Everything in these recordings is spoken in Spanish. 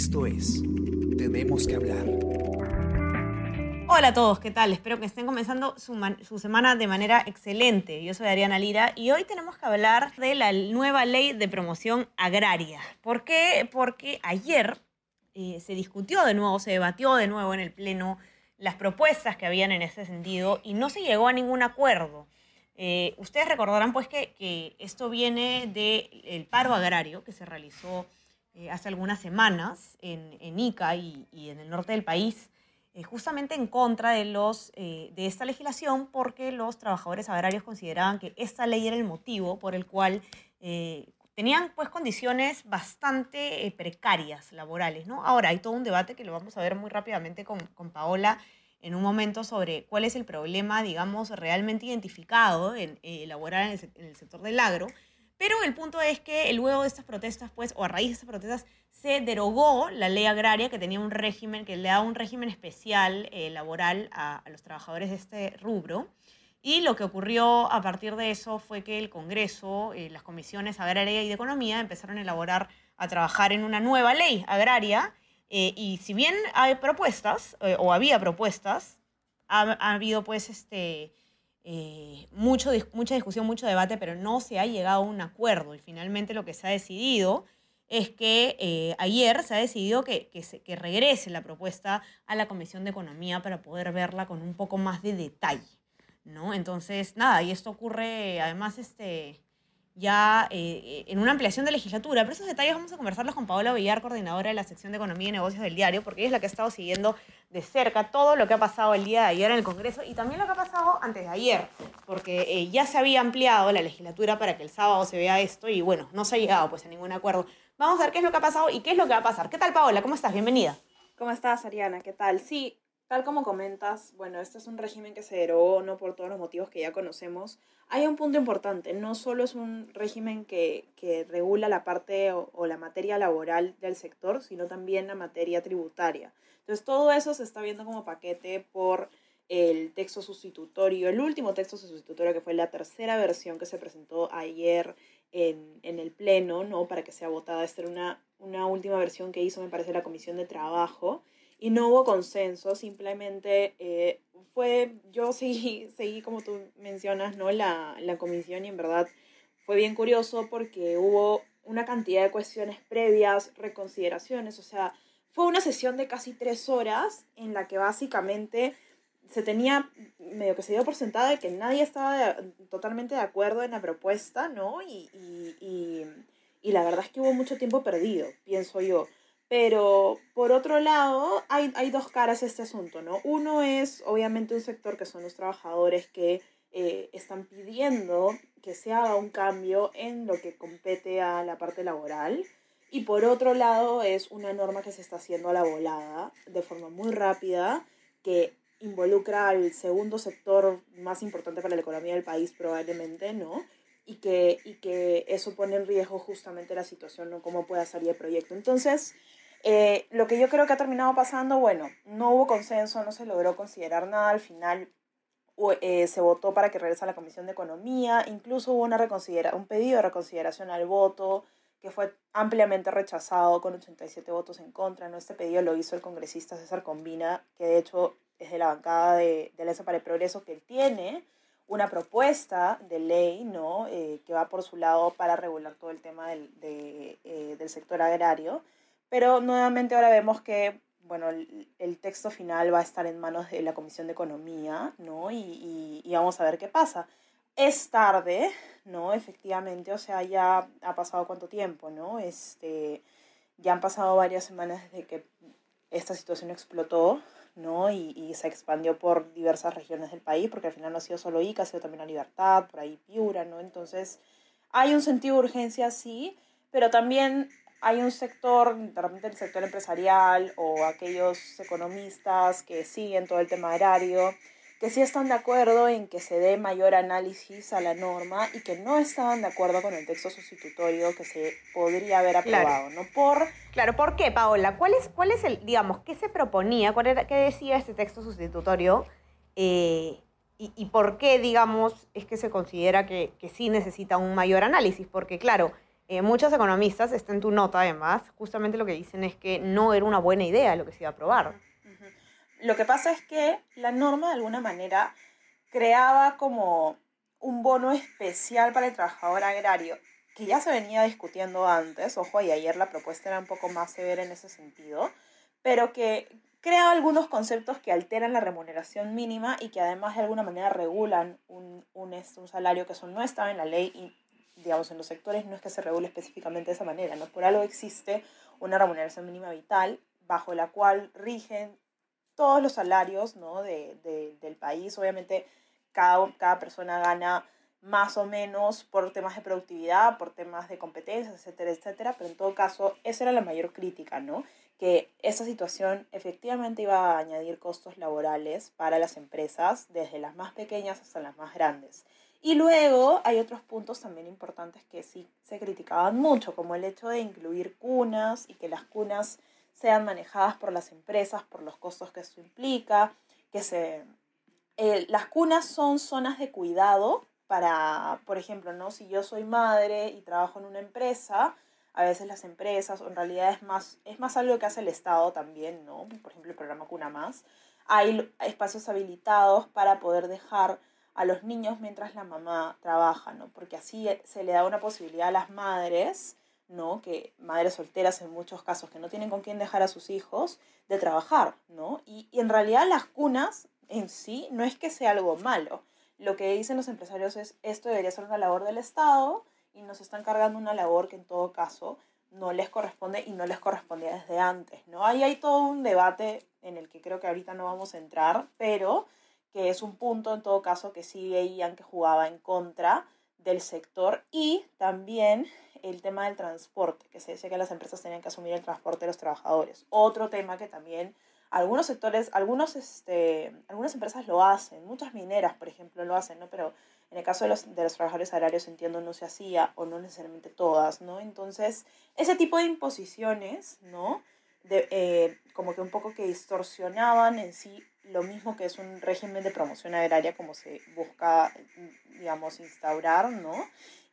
Esto es Tenemos que hablar. Hola a todos, ¿qué tal? Espero que estén comenzando su, semana de manera excelente. Yo soy Ariana Lira y hoy tenemos que hablar de la nueva ley de promoción agraria. ¿Por qué? Porque ayer eh, se discutió de nuevo, se debatió de nuevo en el Pleno las propuestas que habían en ese sentido y no se llegó a ningún acuerdo. Eh, ustedes recordarán pues que, esto viene del paro agrario que se realizó eh, hace algunas semanas en, Ica y, en el norte del país, eh, justamente en contra de, los, de esta legislación porque los trabajadores agrarios consideraban que esta ley era el motivo por el cual tenían pues condiciones bastante precarias laborales. ¿no? Ahora hay todo un debate que lo vamos a ver muy rápidamente con, Paola en un momento sobre cuál es el problema, digamos, realmente identificado en eh, elaborar en el, sector del agro. Pero el punto es que luego de estas protestas, pues, o a raíz de estas protestas, se derogó la ley agraria que tenía un régimen, que le da un régimen especial eh, laboral a, los trabajadores de este rubro. Y lo que ocurrió a partir de eso fue que el Congreso, eh, las comisiones agraria y de economía empezaron a elaborar, a trabajar en una nueva ley agraria eh, y si bien hay propuestas, o había propuestas, ha, habido pues este, eh, mucho, mucha discusión, mucho debate, pero no se ha llegado a un acuerdo. Y finalmente lo que se ha decidido es que ayer se ha decidido que, que, que, regrese la propuesta a la Comisión de Economía para poder verla con un poco más de detalle. ¿no? Entonces, nada, y esto ocurre además este, ya eh, en una ampliación de legislatura. Pero esos detalles vamos a conversarlos con Paola Villar, coordinadora de la sección de Economía y Negocios del diario, porque ella es la que ha estado siguiendo de cerca todo lo que ha pasado el día de ayer en el Congreso y también lo que ha pasado antes de ayer, porque eh, ya se había ampliado la legislatura para que el sábado se vea esto y bueno, no se ha llegado pues a ningún acuerdo. Vamos a ver qué es lo que ha pasado y qué es lo que va a pasar. ¿Qué tal Paola? ¿Cómo estás? Bienvenida. ¿Cómo estás, Ariana? ¿Qué tal? Sí, Tal como comentas, bueno, este es un régimen que se derogó no por todos los motivos que ya conocemos. Hay un punto importante, no solo es un régimen que, que regula la parte o, la materia laboral del sector, sino también la materia tributaria. Entonces, todo eso se está viendo como paquete por el texto sustitutorio, el último texto sustitutorio que fue la tercera versión que se presentó ayer en, en el Pleno, ¿no? Para que sea votada. Esta era una, una última versión que hizo, me parece, la Comisión de Trabajo y no hubo consenso, simplemente eh, fue, yo seguí, seguí como tú mencionas, ¿no? La, la comisión y en verdad fue bien curioso porque hubo una cantidad de cuestiones previas, reconsideraciones, o sea, fue una sesión de casi tres horas en la que básicamente se tenía, medio que se dio por sentada de que nadie estaba totalmente de acuerdo en la propuesta, ¿no? Y, y, y, y la verdad es que hubo mucho tiempo perdido, pienso yo. Pero por otro lado, hay, hay dos caras a este asunto, ¿no? Uno es obviamente un sector que son los trabajadores que eh, están pidiendo que se haga un cambio en lo que compete a la parte laboral. Y por otro lado es una norma que se está haciendo a la volada de forma muy rápida, que involucra al segundo sector más importante para la economía del país probablemente, ¿no? Y que, y que eso pone en riesgo justamente la situación, ¿no? Cómo pueda salir el proyecto. Entonces, eh, lo que yo creo que ha terminado pasando, bueno, no hubo consenso, no se logró considerar nada, al final eh, se votó para que regrese a la Comisión de Economía, incluso hubo una reconsidera un pedido de reconsideración al voto que fue ampliamente rechazado con 87 votos en contra. ¿no? Este pedido lo hizo el congresista César Combina, que de hecho es de la bancada de, de Alianza para el Progreso, que tiene una propuesta de ley ¿no? Eh, que va por su lado para regular todo el tema del, de, del sector agrario. Pero nuevamente ahora vemos que, bueno, el, texto final va a estar en manos de la Comisión de Economía, ¿no? Y, y, vamos a ver qué pasa. Es tarde, ¿no? Efectivamente, o sea, ya ha pasado cuánto tiempo, ¿no? Este, ya han pasado varias semanas desde que esta situación explotó, ¿no? Y, y, se expandió por diversas regiones del país, porque al final no ha sido solo Ica, ha sido también la Libertad, por ahí Piura, ¿no? Entonces, hay un sentido de urgencia, sí, pero también hay un sector, de repente el sector empresarial o aquellos economistas que siguen todo el tema agrario, que sí están de acuerdo en que se dé mayor análisis a la norma y que no estaban de acuerdo con el texto sustitutorio que se podría haber aprobado, ¿no? Por... Claro, ¿por qué, Paola? ¿Cuál es, cuál es el, digamos, qué se proponía, cuál era, qué decía este texto sustitutorio eh, y, y, por qué, digamos, es que se considera que, que sí necesita un mayor análisis? Porque, claro, eh, muchos economistas, está en tu nota además, justamente lo que dicen es que no era una buena idea lo que se iba a aprobar. Lo que pasa es que la norma de alguna manera creaba como un bono especial para el trabajador agrario, que ya se venía discutiendo antes, ojo, y ayer la propuesta era un poco más severa en ese sentido, pero que crea algunos conceptos que alteran la remuneración mínima y que además de alguna manera regulan un, un, salario que eso no estaba en la ley digamos en los sectores no es que se regule específicamente de esa manera, ¿no? Por algo existe una remuneración mínima vital bajo la cual rigen todos los salarios ¿no? de, de, del país. Obviamente cada, cada persona gana más o menos por temas de productividad, por temas de competencias, etcétera, etcétera, pero en todo caso esa era la mayor crítica, ¿no? Que esa situación efectivamente iba a añadir costos laborales para las empresas, desde las más pequeñas hasta las más grandes. Y luego hay otros puntos también importantes que sí se criticaban mucho, como el hecho de incluir cunas y que las cunas sean manejadas por las empresas, por los costos que esto implica, que se... Eh, las cunas son zonas de cuidado para, por ejemplo, ¿no? si yo soy madre y trabajo en una empresa, a veces las empresas, o en realidad es más, es más algo que hace el Estado también, ¿no? Por ejemplo, el programa Cuna Más. Hay espacios habilitados para poder dejar a los niños mientras la mamá trabaja, ¿no? Porque así se le da una posibilidad a las madres, ¿no? Que madres solteras en muchos casos que no tienen con quién dejar a sus hijos, de trabajar, ¿no? Y, y en realidad las cunas en sí no es que sea algo malo. Lo que dicen los empresarios es esto debería ser una labor del Estado y nos están cargando una labor que en todo caso no les corresponde y no les correspondía desde antes, ¿no? Ahí hay todo un debate en el que creo que ahorita no vamos a entrar, pero que es un punto en todo caso que sí veían que jugaba en contra del sector y también el tema del transporte, que se decía que las empresas tenían que asumir el transporte de los trabajadores. Otro tema que también algunos sectores, algunos, este, algunas empresas lo hacen, muchas mineras, por ejemplo, lo hacen, ¿no? Pero en el caso de los, de los trabajadores agrarios, entiendo, no se hacía, o no necesariamente todas, ¿no? Entonces, ese tipo de imposiciones, ¿no? De, eh, como que un poco que distorsionaban en sí lo mismo que es un régimen de promoción agraria como se busca, digamos, instaurar, ¿no?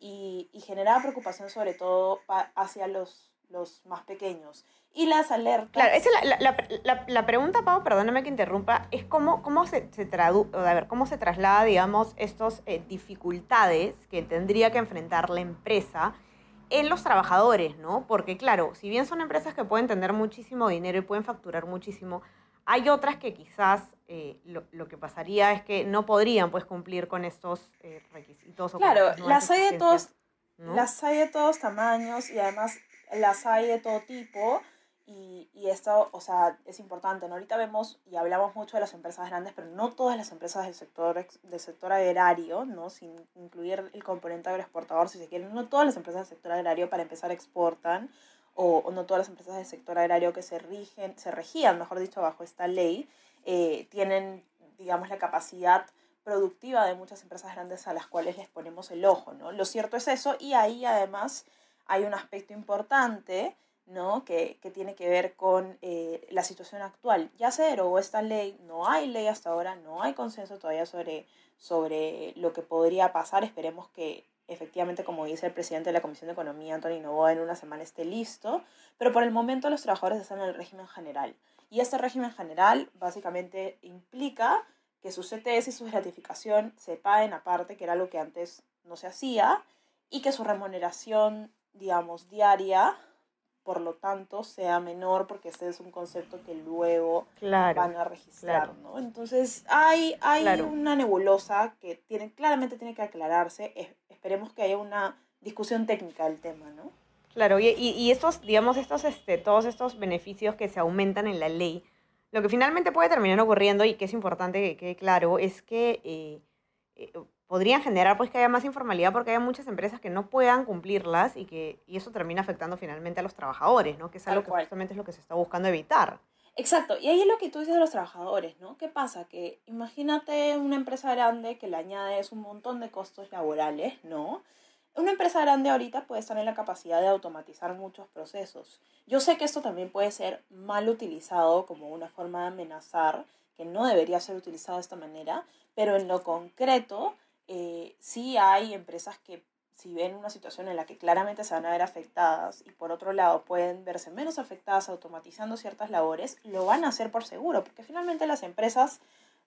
Y, y generaba preocupación sobre todo hacia los, los más pequeños. Y las alertas. Claro, esa la, la, la, la, pregunta, Pau, perdóname que interrumpa, es cómo, cómo se, se traduce, a ver, cómo se traslada, digamos, estas eh, dificultades que tendría que enfrentar la empresa en los trabajadores, ¿no? Porque, claro, si bien son empresas que pueden tener muchísimo dinero y pueden facturar muchísimo, hay otras que quizás eh, lo, lo, que pasaría es que no podrían pues cumplir con estos eh, requisitos. Claro, las hay de todos, ¿no? las hay de todos tamaños y además las hay de todo tipo. Y, y, esto, o sea, es importante, ¿no? Ahorita vemos y hablamos mucho de las empresas grandes, pero no todas las empresas del sector, del sector agrario, ¿no? Sin incluir el componente agroexportador, si se quiere, no todas las empresas del sector agrario para empezar exportan, o, no todas las empresas del sector agrario que se rigen, se regían, mejor dicho, bajo esta ley, eh, tienen, digamos, la capacidad productiva de muchas empresas grandes a las cuales les ponemos el ojo, ¿no? Lo cierto es eso, y ahí además hay un aspecto importante, ¿no? Que, que tiene que ver con eh, la situación actual. Ya se derogó esta ley, no hay ley hasta ahora, no hay consenso todavía sobre, sobre lo que podría pasar, esperemos que efectivamente, como dice el presidente de la Comisión de Economía, Antonio Novoa, en una semana esté listo, pero por el momento los trabajadores están en el régimen general. Y este régimen general básicamente implica que sus CTS y su gratificación se paguen aparte, que era lo que antes no se hacía, y que su remuneración, digamos, diaria, por lo tanto, sea menor, porque este es un concepto que luego claro, van a registrar, claro. ¿no? Entonces, hay, hay claro. una nebulosa que tiene, claramente tiene que aclararse. Esperemos que haya una discusión técnica del tema, ¿no? Claro, y, y estos, digamos, estos, este, todos estos beneficios que se aumentan en la ley, lo que finalmente puede terminar ocurriendo y que es importante que quede claro es que eh, eh, podrían generar pues que haya más informalidad porque hay muchas empresas que no puedan cumplirlas y que y eso termina afectando finalmente a los trabajadores, ¿no? Que es algo Tal que cual. justamente es lo que se está buscando evitar. Exacto, y ahí es lo que tú dices de los trabajadores, ¿no? ¿Qué pasa? Que imagínate una empresa grande que le añades un montón de costos laborales, ¿no? Una empresa grande ahorita puede estar en la capacidad de automatizar muchos procesos. Yo sé que esto también puede ser mal utilizado como una forma de amenazar, que no debería ser utilizado de esta manera, pero en lo concreto eh, sí hay empresas que si ven una situación en la que claramente se van a ver afectadas y por otro lado pueden verse menos afectadas automatizando ciertas labores, lo van a hacer por seguro, porque finalmente las empresas,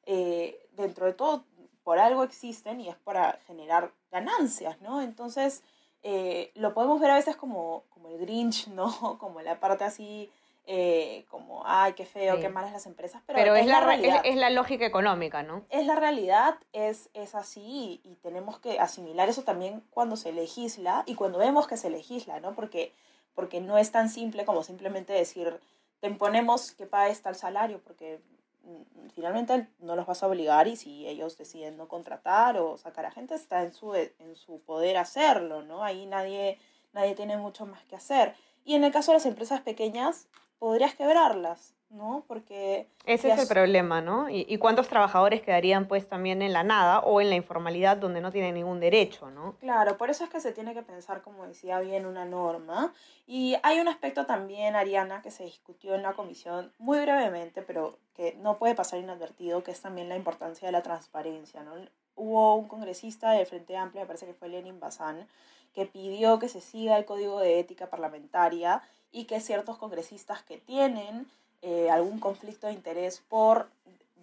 eh, dentro de todo, por algo existen y es para generar ganancias, ¿no? Entonces, eh, lo podemos ver a veces como, como el Grinch, ¿no? Como la parte así eh, como, ay, qué feo, qué malas las empresas, pero, es, la, realidad. Es, la lógica económica, ¿no? Es la realidad, es, es así y, tenemos que asimilar eso también cuando se legisla y cuando vemos que se legisla, ¿no? Porque, porque no es tan simple como simplemente decir, te imponemos que pagues tal salario, porque mm, finalmente no los vas a obligar y si ellos deciden no contratar o sacar a gente, está en su, en su poder hacerlo, ¿no? Ahí nadie, nadie tiene mucho más que hacer. Y en el caso de las empresas pequeñas, podrías quebrarlas, ¿no? Porque... Ese es el problema, ¿no? ¿Y, ¿Y, cuántos trabajadores quedarían pues también en la nada o en la informalidad donde no tienen ningún derecho, ¿no? Claro, por eso es que se tiene que pensar, como decía bien, una norma. Y hay un aspecto también, Ariana, que se discutió en la comisión muy brevemente, pero que no puede pasar inadvertido, que es también la importancia de la transparencia, ¿no? Hubo un congresista de Frente Amplio, me parece que fue Lenin Bazán, que pidió que se siga el código de ética parlamentaria y que ciertos congresistas que tienen eh, algún conflicto de interés por,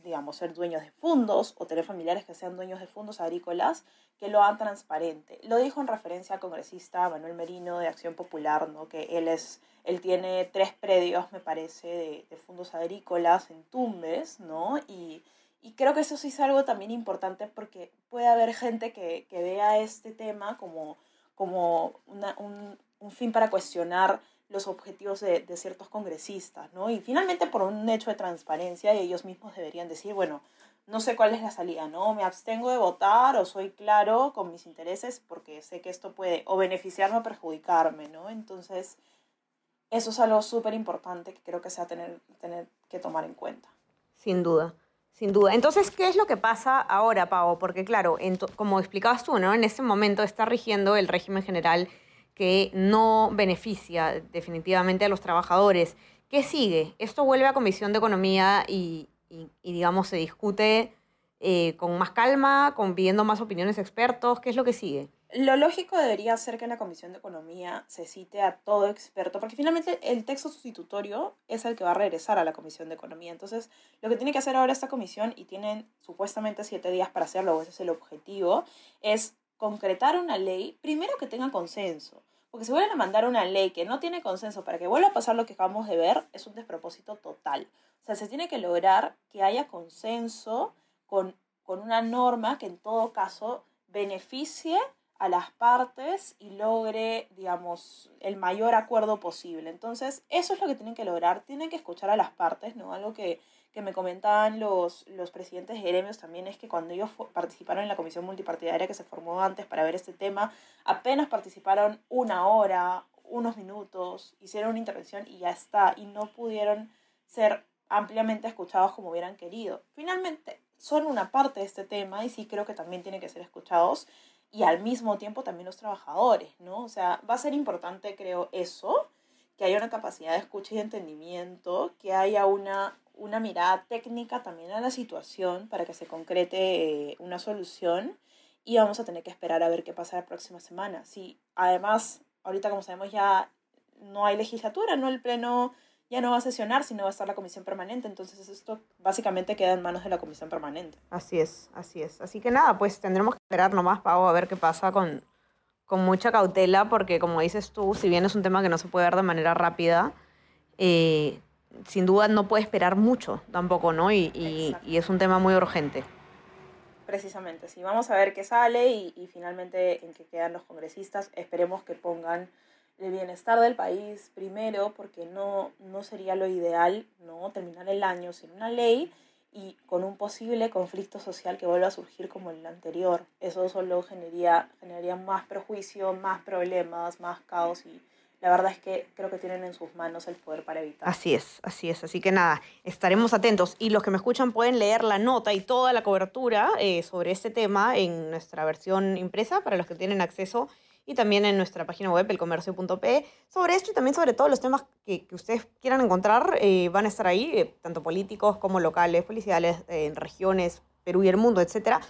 digamos, ser dueños de fondos o tener familiares que sean dueños de fondos agrícolas, que lo hagan transparente. Lo dijo en referencia al congresista Manuel Merino de Acción Popular, ¿no? que él, es, él tiene tres predios, me parece, de, de fondos agrícolas en Tumbes, ¿no? Y, y creo que eso sí es algo también importante porque puede haber gente que, que vea este tema como, como una, un, un fin para cuestionar los objetivos de, de, ciertos congresistas, ¿no? Y finalmente por un hecho de transparencia ellos mismos deberían decir, bueno, no sé cuál es la salida, ¿no? Me abstengo de votar o soy claro con mis intereses porque sé que esto puede o beneficiarme o perjudicarme, ¿no? Entonces, eso es algo súper importante que creo que se tener, tener que tomar en cuenta. Sin duda. Sin duda. Entonces, ¿qué es lo que pasa ahora, Pau? Porque, claro, como explicabas tú, ¿no? En este momento está rigiendo el régimen general que no beneficia definitivamente a los trabajadores. ¿Qué sigue? Esto vuelve a Comisión de Economía y, digamos, se discute eh, con más calma, con pidiendo más opiniones expertos. ¿Qué es lo que sigue? Lo lógico debería ser que en la Comisión de Economía se cite a todo experto, porque finalmente el texto sustitutorio es el que va a regresar a la Comisión de Economía. Entonces, lo que tiene que hacer ahora esta comisión, y tienen supuestamente siete días para hacerlo, ese es el objetivo, es concretar una ley, primero que tenga consenso. Porque si vuelven a mandar una ley que no tiene consenso para que vuelva a pasar lo que acabamos de ver, es un despropósito total. O sea, se tiene que lograr que haya consenso con, con una norma que en todo caso beneficie a las partes y logre, digamos, el mayor acuerdo posible. Entonces, eso es lo que tienen que lograr. Tienen que escuchar a las partes, ¿no? Algo que que me comentaban los, los presidentes de gremios también es que cuando ellos participaron en la comisión multipartidaria que se formó antes para ver este tema, apenas participaron una hora, unos minutos, hicieron una intervención y ya está, y no pudieron ser ampliamente escuchados como hubieran querido. Finalmente, son una parte de este tema y sí creo que también tienen que ser escuchados y al mismo tiempo también los trabajadores, ¿no? O sea, va a ser importante, creo, eso, que haya una capacidad de escucha y entendimiento, que haya una una mirada técnica también a la situación para que se concrete eh, una solución y vamos a tener que esperar a ver qué pasa la próxima semana. Si además, ahorita como sabemos ya no hay legislatura, no el pleno ya no va a sesionar, sino va a estar la comisión permanente, entonces esto básicamente queda en manos de la comisión permanente. Así es, así es. Así que nada, pues tendremos que esperar nomás, Pau, a ver qué pasa con, con mucha cautela, porque como dices tú, si bien es un tema que no se puede dar de manera rápida, eh, sin duda no puede esperar mucho tampoco, ¿no? Y, y, es un tema muy urgente. Precisamente, sí. Vamos a ver qué sale y, y, finalmente en qué quedan los congresistas. Esperemos que pongan el bienestar del país primero, porque no, no sería lo ideal, ¿no? Terminar el año sin una ley y con un posible conflicto social que vuelva a surgir como el anterior. Eso solo generaría, generaría más prejuicio, más problemas, más caos y la verdad es que creo que tienen en sus manos el poder para evitar. Así es, así es. Así que nada, estaremos atentos. Y los que me escuchan pueden leer la nota y toda la cobertura eh, sobre este tema en nuestra versión impresa para los que tienen acceso y también en nuestra página web, elcomercio.pe. Sobre esto y también sobre todos los temas que, ustedes quieran encontrar, eh, van a estar ahí, eh, tanto políticos como locales, policiales, en regiones, Perú y el mundo, etcétera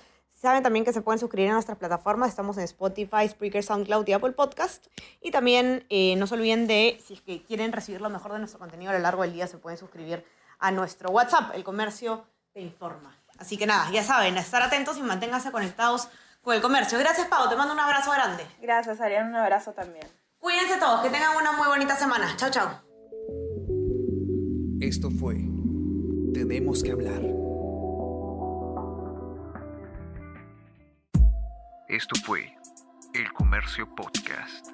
Saben también que se pueden suscribir a nuestras plataformas. Estamos en Spotify, Spreaker, SoundCloud y Apple Podcast. Y también eh, no se olviden de, si es que quieren recibir lo mejor de nuestro contenido a lo largo del día, se pueden suscribir a nuestro WhatsApp. El comercio te informa. Así que nada, ya saben, estar atentos y manténganse conectados con el comercio. Gracias, Pau. Te mando un abrazo grande. Gracias, Ariana. Un abrazo también. Cuídense todos. Que tengan una muy bonita semana. Chao, chao. Esto fue Tenemos que hablar. Esto fue El Comercio Podcast.